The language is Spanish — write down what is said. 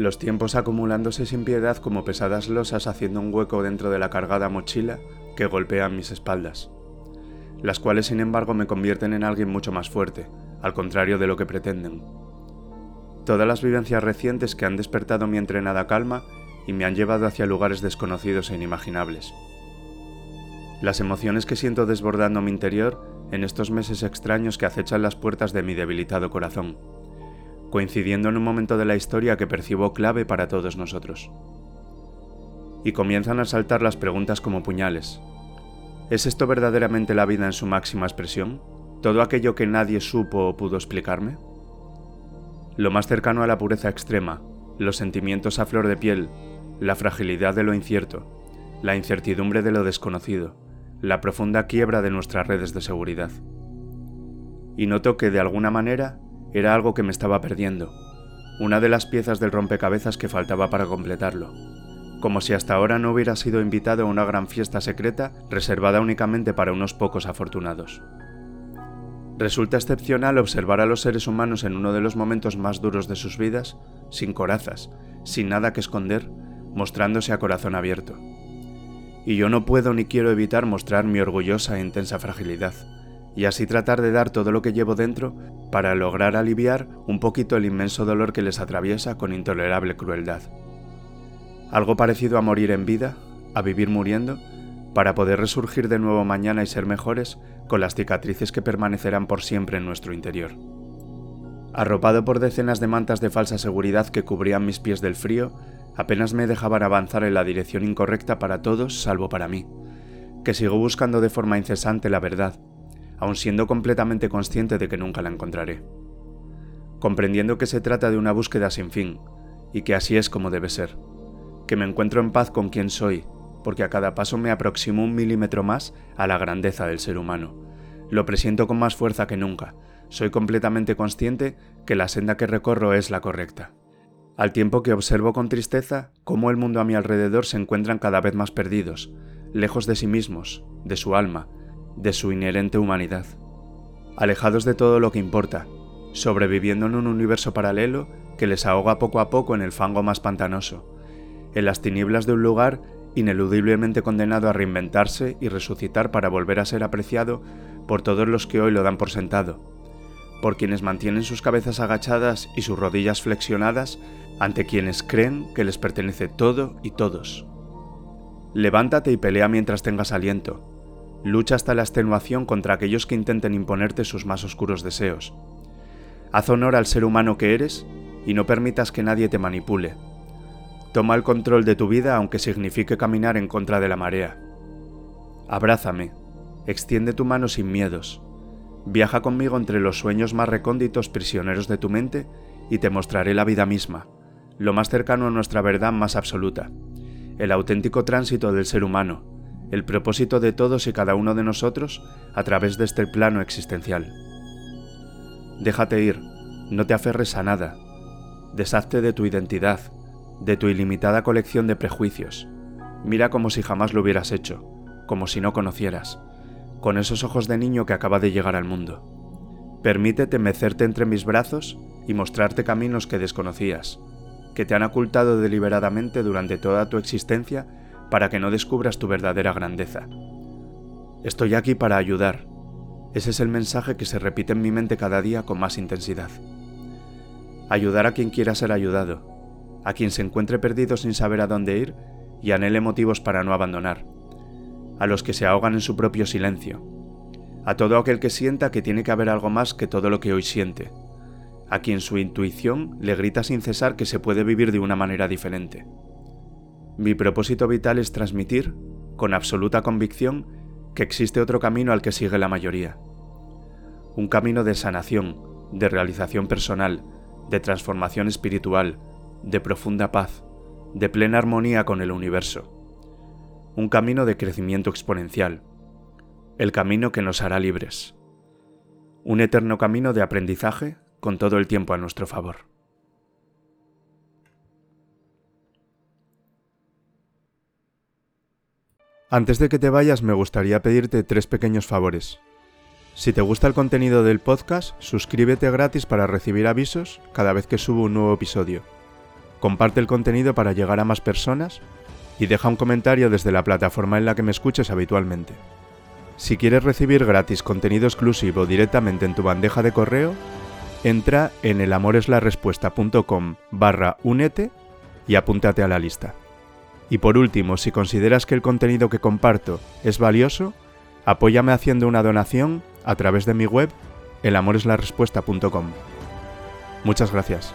los tiempos acumulándose sin piedad como pesadas losas haciendo un hueco dentro de la cargada mochila que golpean mis espaldas, las cuales sin embargo me convierten en alguien mucho más fuerte, al contrario de lo que pretenden. Todas las vivencias recientes que han despertado mi entrenada calma y me han llevado hacia lugares desconocidos e inimaginables. Las emociones que siento desbordando mi interior en estos meses extraños que acechan las puertas de mi debilitado corazón coincidiendo en un momento de la historia que percibo clave para todos nosotros. Y comienzan a saltar las preguntas como puñales. ¿Es esto verdaderamente la vida en su máxima expresión? ¿Todo aquello que nadie supo o pudo explicarme? Lo más cercano a la pureza extrema, los sentimientos a flor de piel, la fragilidad de lo incierto, la incertidumbre de lo desconocido, la profunda quiebra de nuestras redes de seguridad. Y noto que de alguna manera era algo que me estaba perdiendo, una de las piezas del rompecabezas que faltaba para completarlo, como si hasta ahora no hubiera sido invitado a una gran fiesta secreta reservada únicamente para unos pocos afortunados. Resulta excepcional observar a los seres humanos en uno de los momentos más duros de sus vidas, sin corazas, sin nada que esconder, mostrándose a corazón abierto. Y yo no puedo ni quiero evitar mostrar mi orgullosa e intensa fragilidad, y así tratar de dar todo lo que llevo dentro para lograr aliviar un poquito el inmenso dolor que les atraviesa con intolerable crueldad. Algo parecido a morir en vida, a vivir muriendo, para poder resurgir de nuevo mañana y ser mejores con las cicatrices que permanecerán por siempre en nuestro interior. Arropado por decenas de mantas de falsa seguridad que cubrían mis pies del frío, apenas me dejaban avanzar en la dirección incorrecta para todos salvo para mí, que sigo buscando de forma incesante la verdad, aun siendo completamente consciente de que nunca la encontraré. Comprendiendo que se trata de una búsqueda sin fin, y que así es como debe ser. Que me encuentro en paz con quien soy, porque a cada paso me aproximo un milímetro más a la grandeza del ser humano. Lo presiento con más fuerza que nunca. Soy completamente consciente que la senda que recorro es la correcta. Al tiempo que observo con tristeza cómo el mundo a mi alrededor se encuentran cada vez más perdidos, lejos de sí mismos, de su alma, de su inherente humanidad, alejados de todo lo que importa, sobreviviendo en un universo paralelo que les ahoga poco a poco en el fango más pantanoso, en las tinieblas de un lugar ineludiblemente condenado a reinventarse y resucitar para volver a ser apreciado por todos los que hoy lo dan por sentado, por quienes mantienen sus cabezas agachadas y sus rodillas flexionadas ante quienes creen que les pertenece todo y todos. Levántate y pelea mientras tengas aliento, Lucha hasta la extenuación contra aquellos que intenten imponerte sus más oscuros deseos. Haz honor al ser humano que eres y no permitas que nadie te manipule. Toma el control de tu vida aunque signifique caminar en contra de la marea. Abrázame, extiende tu mano sin miedos. Viaja conmigo entre los sueños más recónditos prisioneros de tu mente y te mostraré la vida misma, lo más cercano a nuestra verdad más absoluta, el auténtico tránsito del ser humano, el propósito de todos y cada uno de nosotros a través de este plano existencial. Déjate ir, no te aferres a nada, deshazte de tu identidad, de tu ilimitada colección de prejuicios. Mira como si jamás lo hubieras hecho, como si no conocieras, con esos ojos de niño que acaba de llegar al mundo. Permítete mecerte entre mis brazos y mostrarte caminos que desconocías, que te han ocultado deliberadamente durante toda tu existencia para que no descubras tu verdadera grandeza. Estoy aquí para ayudar. Ese es el mensaje que se repite en mi mente cada día con más intensidad. Ayudar a quien quiera ser ayudado, a quien se encuentre perdido sin saber a dónde ir y anhele motivos para no abandonar, a los que se ahogan en su propio silencio, a todo aquel que sienta que tiene que haber algo más que todo lo que hoy siente, a quien su intuición le grita sin cesar que se puede vivir de una manera diferente. Mi propósito vital es transmitir, con absoluta convicción, que existe otro camino al que sigue la mayoría. Un camino de sanación, de realización personal, de transformación espiritual, de profunda paz, de plena armonía con el universo. Un camino de crecimiento exponencial. El camino que nos hará libres. Un eterno camino de aprendizaje con todo el tiempo a nuestro favor. Antes de que te vayas me gustaría pedirte tres pequeños favores. Si te gusta el contenido del podcast, suscríbete gratis para recibir avisos cada vez que subo un nuevo episodio. comparte el contenido para llegar a más personas y deja un comentario desde la plataforma en la que me escuches habitualmente. Si quieres recibir gratis contenido exclusivo directamente en tu bandeja de correo, entra en elamoreslarespuesta.com barra únete y apúntate a la lista. Y por último, si consideras que el contenido que comparto es valioso, apóyame haciendo una donación a través de mi web elamoreslarespuesta.com. Muchas gracias.